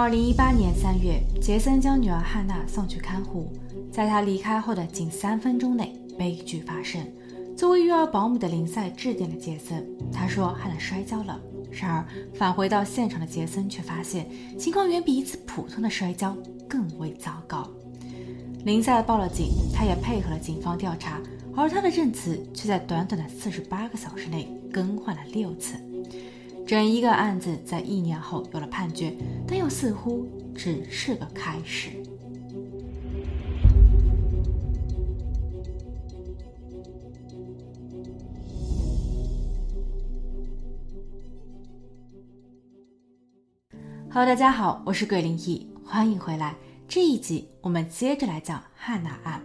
二零一八年三月，杰森将女儿汉娜送去看护，在他离开后的仅三分钟内，悲剧发生。作为育儿保姆的林赛致电了杰森，他说汉娜摔跤了。然而返回到现场的杰森却发现情况远比一次普通的摔跤更为糟糕。林赛报了警，他也配合了警方调查，而他的证词却在短短的四十八个小时内更换了六次。整一个案子在一年后有了判决，但又似乎只是个开始。Hello，大家好，我是鬼灵异，欢迎回来。这一集我们接着来讲汉娜案。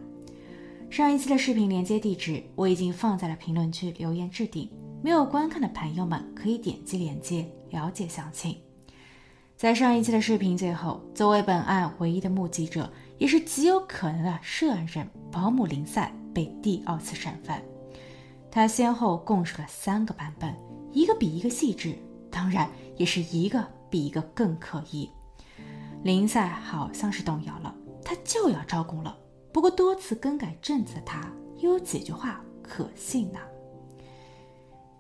上一期的视频连接地址我已经放在了评论区留言置顶，没有观看的朋友们可以点击链接了解详情。在上一期的视频最后，作为本案唯一的目击者，也是极有可能的涉案人保姆林赛被第二次审问，他先后供述了三个版本，一个比一个细致，当然也是一个。比一个更可疑，林赛好像是动摇了，他就要招供了。不过多次更改证词的他，又有几句话可信呢？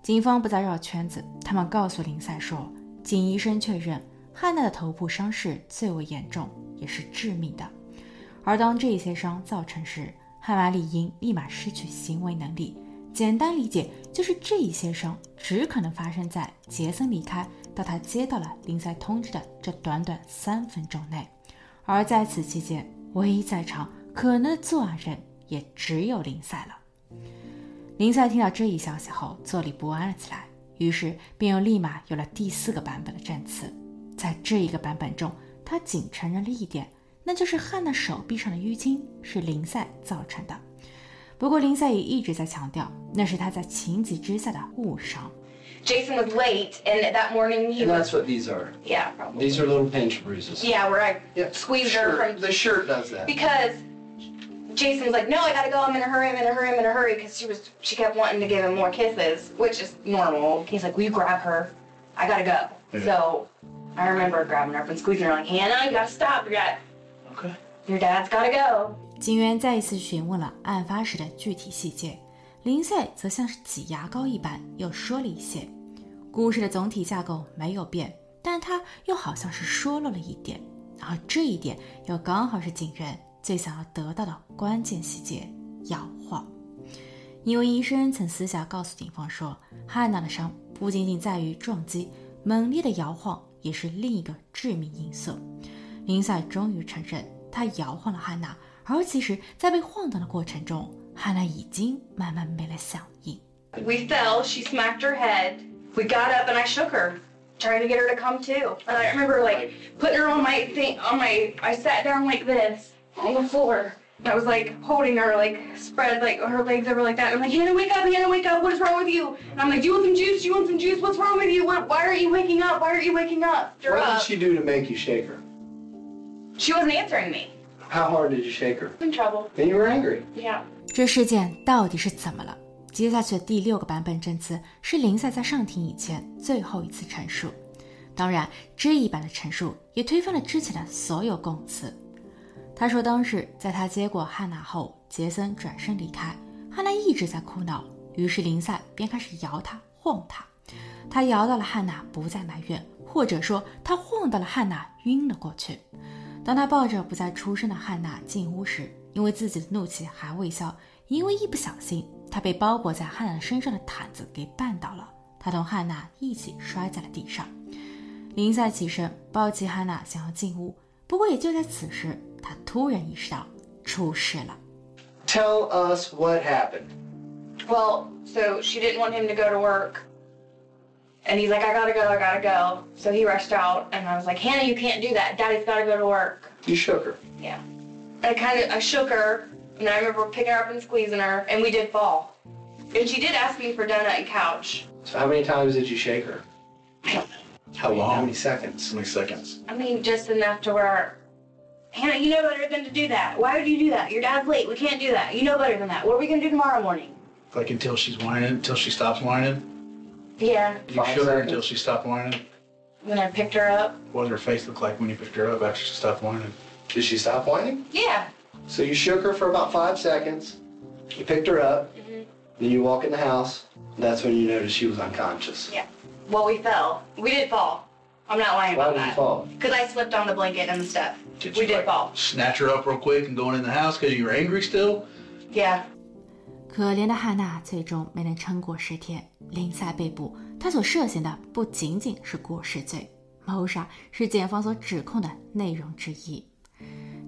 警方不再绕圈子，他们告诉林赛说，经医生确认，汉娜的头部伤势最为严重，也是致命的。而当这些伤造成时，汉娜理应立马失去行为能力。简单理解，就是这些伤只可能发生在杰森离开。到他接到了林赛通知的这短短三分钟内，而在此期间，唯一在场可能的作案人也只有林赛了。林赛听到这一消息后，坐立不安了起来，于是便又立马有了第四个版本的证词。在这一个版本中，他仅承认了一点，那就是汉娜手臂上的淤青是林赛造成的。不过林赛也一直在强调，那是他在情急之下的误伤。Jason was late, and that morning he And was. that's what these are. Yeah, probably. These are little pinch bruises. Yeah, where I Yeah, squeezed her from. The shirt does that. Because Jason was like, "No, I gotta go. I'm in a hurry. I'm in a hurry. I'm in a hurry." Because she was, she kept wanting to give him more kisses, which is normal. He's like, "Will you grab her? I gotta go." Yeah. So I remember grabbing her up and squeezing her like, "Hannah, you gotta stop. You got, Okay. your dad's gotta go." 警员再一次询问了案发时的具体细节，林赛则像是挤牙膏一般又说了一些。故事的总体架构没有变，但他又好像是说漏了一点，而这一点又刚好是警员最想要得到的关键细节——摇晃。因为医生曾私下告诉警方说，汉娜的伤不仅仅在于撞击，猛烈的摇晃也是另一个致命因素。林赛终于承认，他摇晃了汉娜。而其实，在被晃荡的过程中，汉娜已经慢慢没了响应。We fell. She smacked her head. We got up and I shook her, trying to get her to come to. And I remember like putting her on my thing on my. I sat down like this on the floor. And I was like holding her, like spread like her legs over like that. And I'm like, Hannah, wake up! Hannah, wake up! What is wrong with you? And I'm like, Do you want some juice? Do you want some juice? What's wrong with you? What, why aren't you waking up? Why aren't you waking up? You're What up. did she do to make you shake her? She wasn't answering me. How hard did you shake her? In trouble. And you were angry. Yeah. 这事件到底是怎么了？接下去的第六个版本证词是林赛在上庭以前最后一次陈述。当然，这一版的陈述也推翻了之前的所有供词。 他说，当时在他接过汉娜后，杰森转身离开，汉娜一直在哭闹，于是林赛便开始摇她、晃她。他摇到了汉娜不再埋怨，或者说他晃到了汉娜晕了过去。当他抱着不再出声的汉娜进屋时，因为自己的怒气还未消，因为一不小心，他被包裹在汉娜身上的毯子给绊倒了，他同汉娜一起摔在了地上。林赛起身抱起汉娜，想要进屋，不过也就在此时，他突然意识到出事了。 Tell us what happened. Well, so she didn't want him to go to work. And he's like, I gotta go, I gotta go. So he rushed out, and I was like, Hannah, you can't do that. Daddy's gotta go to work. You shook her. Yeah. I kind of, I shook her, and I remember picking her up and squeezing her, and we did fall. And she did ask me for donut and couch. So how many times did you shake her? I don't know. How How long? many seconds? How many seconds? I mean, just enough to where, Hannah, you know better than to do that. Why would you do that? Your dad's late. We can't do that. You know better than that. What are we gonna do tomorrow morning? Like until she's whining, until she stops whining? Yeah. You Five shook her until she stopped whining? Then I picked her up. What did her face look like when you picked her up after she stopped whining? Did she stop whining? Yeah. So you shook her for about five seconds. You picked her up. Mm-hmm. Then you walk in the house. That's when you noticed she was unconscious. Yeah. Well, we fell. We did fall. I'm not lying Why about did you that. fall? Because I slipped on the blanket and the stuff. Did we you, did like, fall. Snatch her up real quick and going in the house because you were angry still? Yeah. 可怜的汉娜最终没能撑过十天，林赛被捕。她所涉嫌的不仅仅是过失罪，谋杀是检方所指控的内容之一。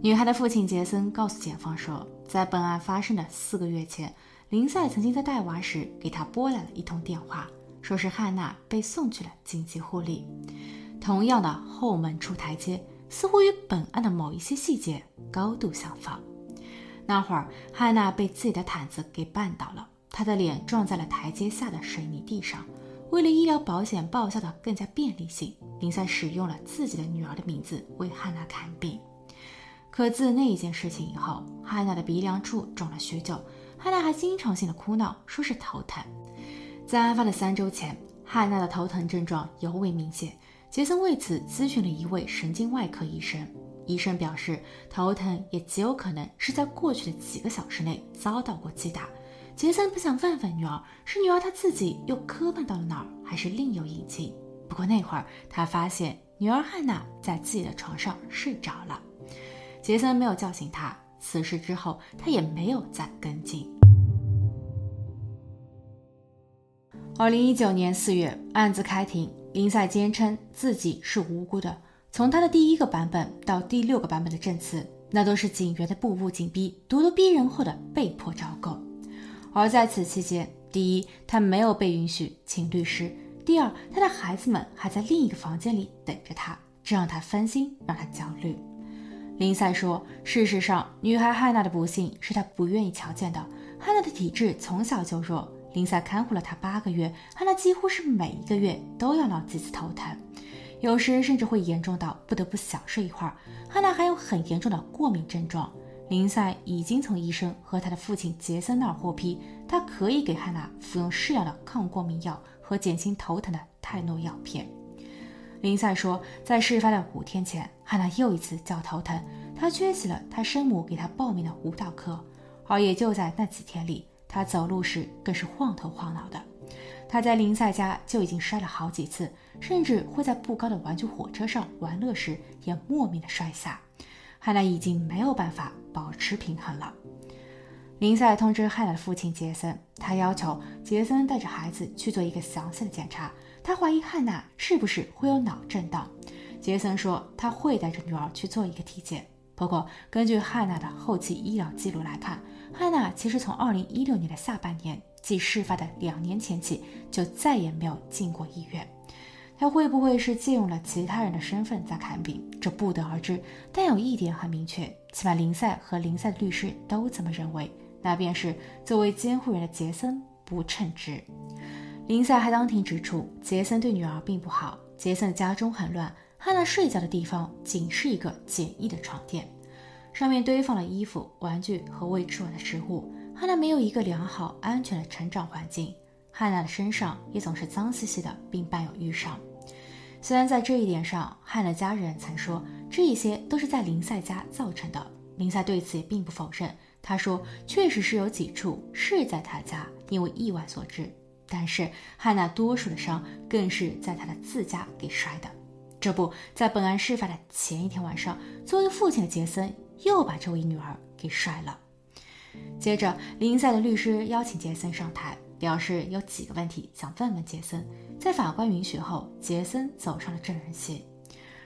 女孩的父亲杰森告诉检方说，在本案发生的四个月前，林赛曾经在带娃时给他拨来了一通电话，说是汉娜被送去了紧急护理。同样的后门出台阶，似乎与本案的某一些细节高度相仿。那会儿，汉娜被自己的毯子给绊倒了，她的脸撞在了台阶下的水泥地上。为了医疗保险报销的更加便利性，林赛使用了自己的女儿的名字为汉娜看病。可自那一件事情以后，汉娜的鼻梁处肿了许久，汉娜还经常性的哭闹，说是头疼。在案发的三周前，汉娜的头疼症状尤为明显。杰森为此咨询了一位神经外科医生，医生表示，头疼也极有可能是在过去的几个小时内遭到过击打。杰森不想问问女儿，是女儿她自己又磕绊到了哪儿，还是另有隐情？不过那会儿他发现女儿汉娜在自己的床上睡着了，杰森没有叫醒她。此事之后，他也没有再跟进。二零一九年四月，案子开庭，林赛坚称自己是无辜的。从他的第一个版本到第六个版本的证词，那都是警员的步步紧逼、咄咄逼人后的被迫招供。而在此期间，第一，他没有被允许请律师；第二，他的孩子们还在另一个房间里等着他，这让他分心，让他焦虑。林赛说：“事实上，女孩汉娜的不幸是他不愿意瞧见的。汉娜的体质从小就弱，林赛看护了她八个月，汉娜几乎是每一个月都要闹几次头疼，有时甚至会严重到不得不小睡一会儿。汉娜还有很严重的过敏症状。林赛已经从医生和他的父亲杰森那儿获批，他可以给汉娜服用适量的抗过敏药和减轻头疼的泰诺药片。”林赛说，在事发的五天前，汉娜又一次叫头疼，她缺席了她生母给她报名的舞蹈课，而也就在那几天里，他走路时更是晃头晃脑的。他在林赛家就已经摔了好几次，甚至会在不高的玩具火车上玩乐时也莫名的摔下。汉娜已经没有办法保持平衡了。林赛通知汉娜的父亲杰森，他要求杰森带着孩子去做一个详细的检查。他怀疑汉娜是不是会有脑震荡。杰森说他会带着女儿去做一个体检。不过，根据汉娜的后期医疗记录来看，汉娜其实从2016年的下半年，即事发的两年前起，就再也没有进过医院。她会不会是借用了其他人的身份在看病？这不得而知。但有一点很明确，起码林赛和林赛的律师都这么认为，那便是作为监护人的杰森不称职。林赛还当庭指出，杰森对女儿并不好。杰森的家中很乱，汉娜睡觉的地方仅是一个简易的床垫，上面堆放了衣服、玩具和未吃完的食物。汉娜没有一个良好、安全的成长环境。汉娜的身上也总是脏兮兮的，并伴有瘀伤。虽然在这一点上，汉娜家人曾说这一些都是在林赛家造成的，林赛对此也并不否认。他说，确实是有几处是在他家因为意外所致。但是汉娜多数的伤更是在她的自家给摔的。这不在本案事发的前一天晚上，作为父亲的杰森又把这位女儿给甩了。接着，林赛的律师邀请杰森上台，表示有几个问题想问问杰森。在法官允许后，杰森走上了证人席。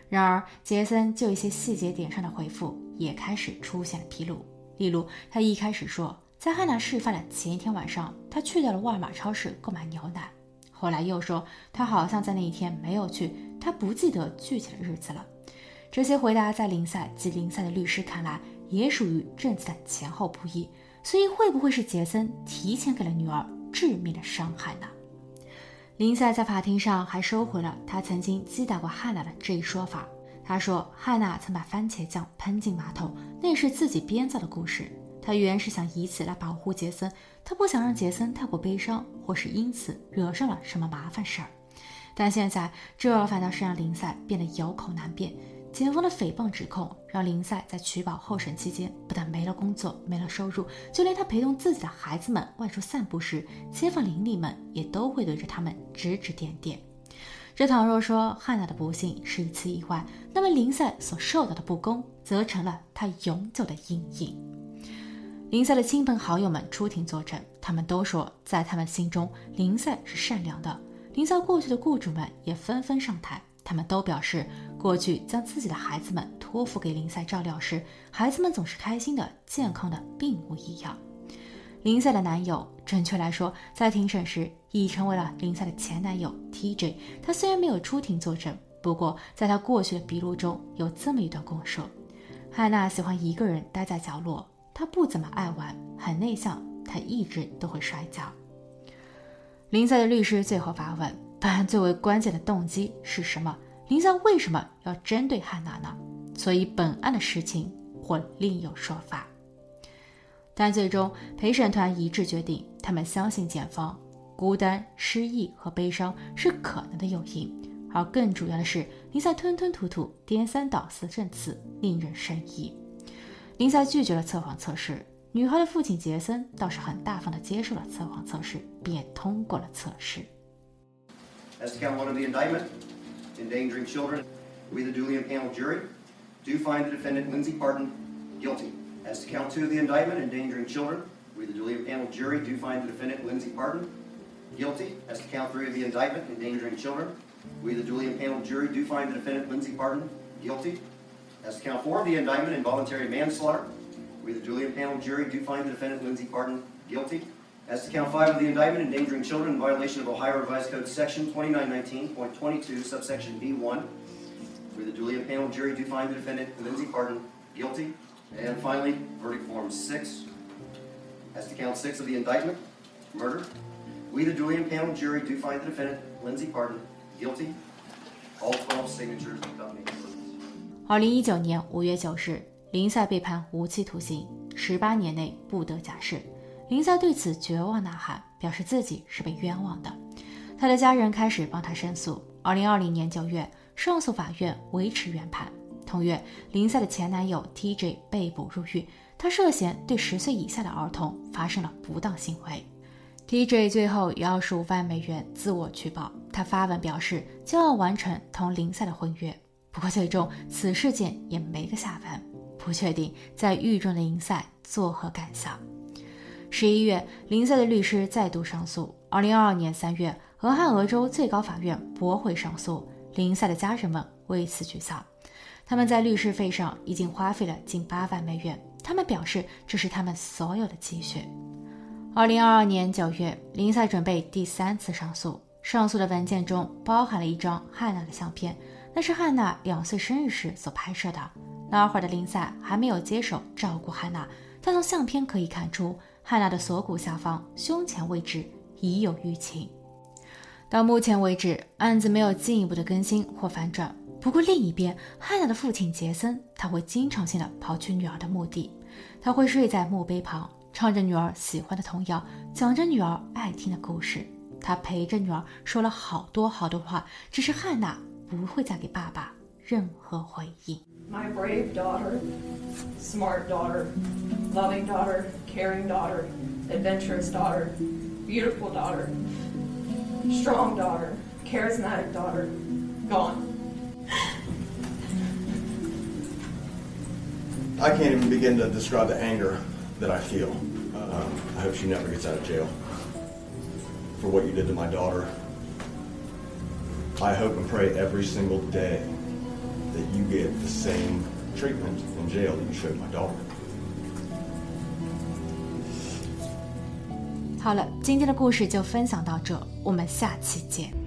然而，杰森就一些细节点上的回复也开始出现了纰漏。例如，他一开始说。在汉娜事发的前一天晚上，他去到了沃尔玛超市购买牛奶。后来又说他好像在那一天没有去，他不记得具体的日子了。这些回答在林赛及林赛的律师看来也属于证词的前后不一，所以会不会是杰森提前给了女儿致命的伤害呢？林赛在法庭上还收回了他曾经击打过汉娜的这一说法。他说汉娜曾把番茄酱喷进马桶，那是自己编造的故事。他原是想以此来保护杰森，他不想让杰森太过悲伤，或是因此惹上了什么麻烦事儿。但现在这反倒是让林赛变得有口难辩。检方的诽谤指控让林赛在取保候审期间不但没了工作、没了收入，就连他陪同自己的孩子们外出散步时，街坊邻里们也都会对着他们指指点点。这倘若说汉娜的不幸是一次意外，那么林赛所受到的不公则成了他永久的阴影。林赛的亲朋好友们出庭作证，他们都说，在他们心中，林赛是善良的。林赛过去的雇主们也纷纷上台。他们都表示，过去将自己的孩子们托付给林赛照料时，孩子们总是开心的、健康的，并无异样。林赛的男友，准确来说，在庭审时已成为了林赛的前男友 TJ。他虽然没有出庭作证，不过在他过去的笔录中有这么一段供述：汉娜喜欢一个人待在角落，她不怎么爱玩，很内向，她一直都会摔跤。林赛的律师最后发问。本案最为关键的动机是什么？林赛为什么要针对汉娜呢？所以本案的事情或另有说法。但最终陪审团一致决定，他们相信检方孤单、失意和悲伤是可能的诱因，而更主要的是林赛吞吞吐吐、颠三倒四的证词令人生疑。林赛拒绝了测谎测试，女孩的父亲杰森倒是很大方地接受了测谎测试，并通过了测试。Endangering children, we, the duly impaneled jury, do find the defendant, Lindsay Parton, guilty. As to count two of the indictment, endangering children, we, the duly impaneled jury, do find the defendant, Lindsay Parton, guilty. As to count three of the indictment, endangering children, we, the duly impaneled jury, do find the defendant, Lindsay Parton, guilty. As to count four of the indictment, involuntary manslaughter, we, the duly impaneled jury, do find the defendant, Lindsay Parton, guilty. As to count five of the indictment, endangering children in violation of Ohio Revised Code Section 2919.22, subsection B1, where the duly impaneled jury do find the defendant, Lindsay Parton, guilty. And finally, verdict form six. As to count six of the indictment, murder, we, the duly impaneled jury, do find the defendant, Lindsay Parton, guilty. All 12 signatures accompany the verdicts. 二零一九年五月九日，林赛被判无期徒刑，十八年内不得假释。 林赛对此绝望呐喊，表示自己是被冤枉的。他的家人开始帮他申诉。二零二零年九月，上诉法院维持原判。同月，林赛的前男友 TJ 被捕入狱，他涉嫌对十岁以下的儿童发生了不当行为。TJ 最后以二十五万美元自我取保，他发文表示将要完成同林赛的婚约。不过，最终此事件也没个下文，不确定在狱中的林赛作何感想。十一月，林赛的律师再度上诉。二零二二年三月，俄亥俄州最高法院驳回上诉。林赛的家人们为此沮丧，他们在律师费上已经花费了近八万美元。他们表示，这是他们所有的积蓄。二零二二年九月，林赛准备第三次上诉。上诉的文件中包含了一张汉娜的相片，那是汉娜两岁生日时所拍摄的。那会儿的林赛还没有接手照顾汉娜，但从相片可以看出。汉娜的锁骨下方、胸前位置已有淤青。到目前为止，案子没有进一步的更新或反转。不过另一边，汉娜的父亲杰森，他会经常性的跑去女儿的墓地，他会睡在墓碑旁，唱着女儿喜欢的童谣，讲着女儿爱听的故事。他陪着女儿说了好多好多话，只是汉娜不会再给爸爸任何回应。my brave daughter, smart daughter, loving daughter, caring daughter, adventurous daughter, beautiful daughter, strong daughter, charismatic daughter, gone. I can't even begin to describe the anger that I feel. Uh, I hope she never gets out of jail for what you did to my daughter. I hope and pray every single day that you get the same treatment in jail that you showed my daughter. 好了，今天的故事就分享到这，我们下期见。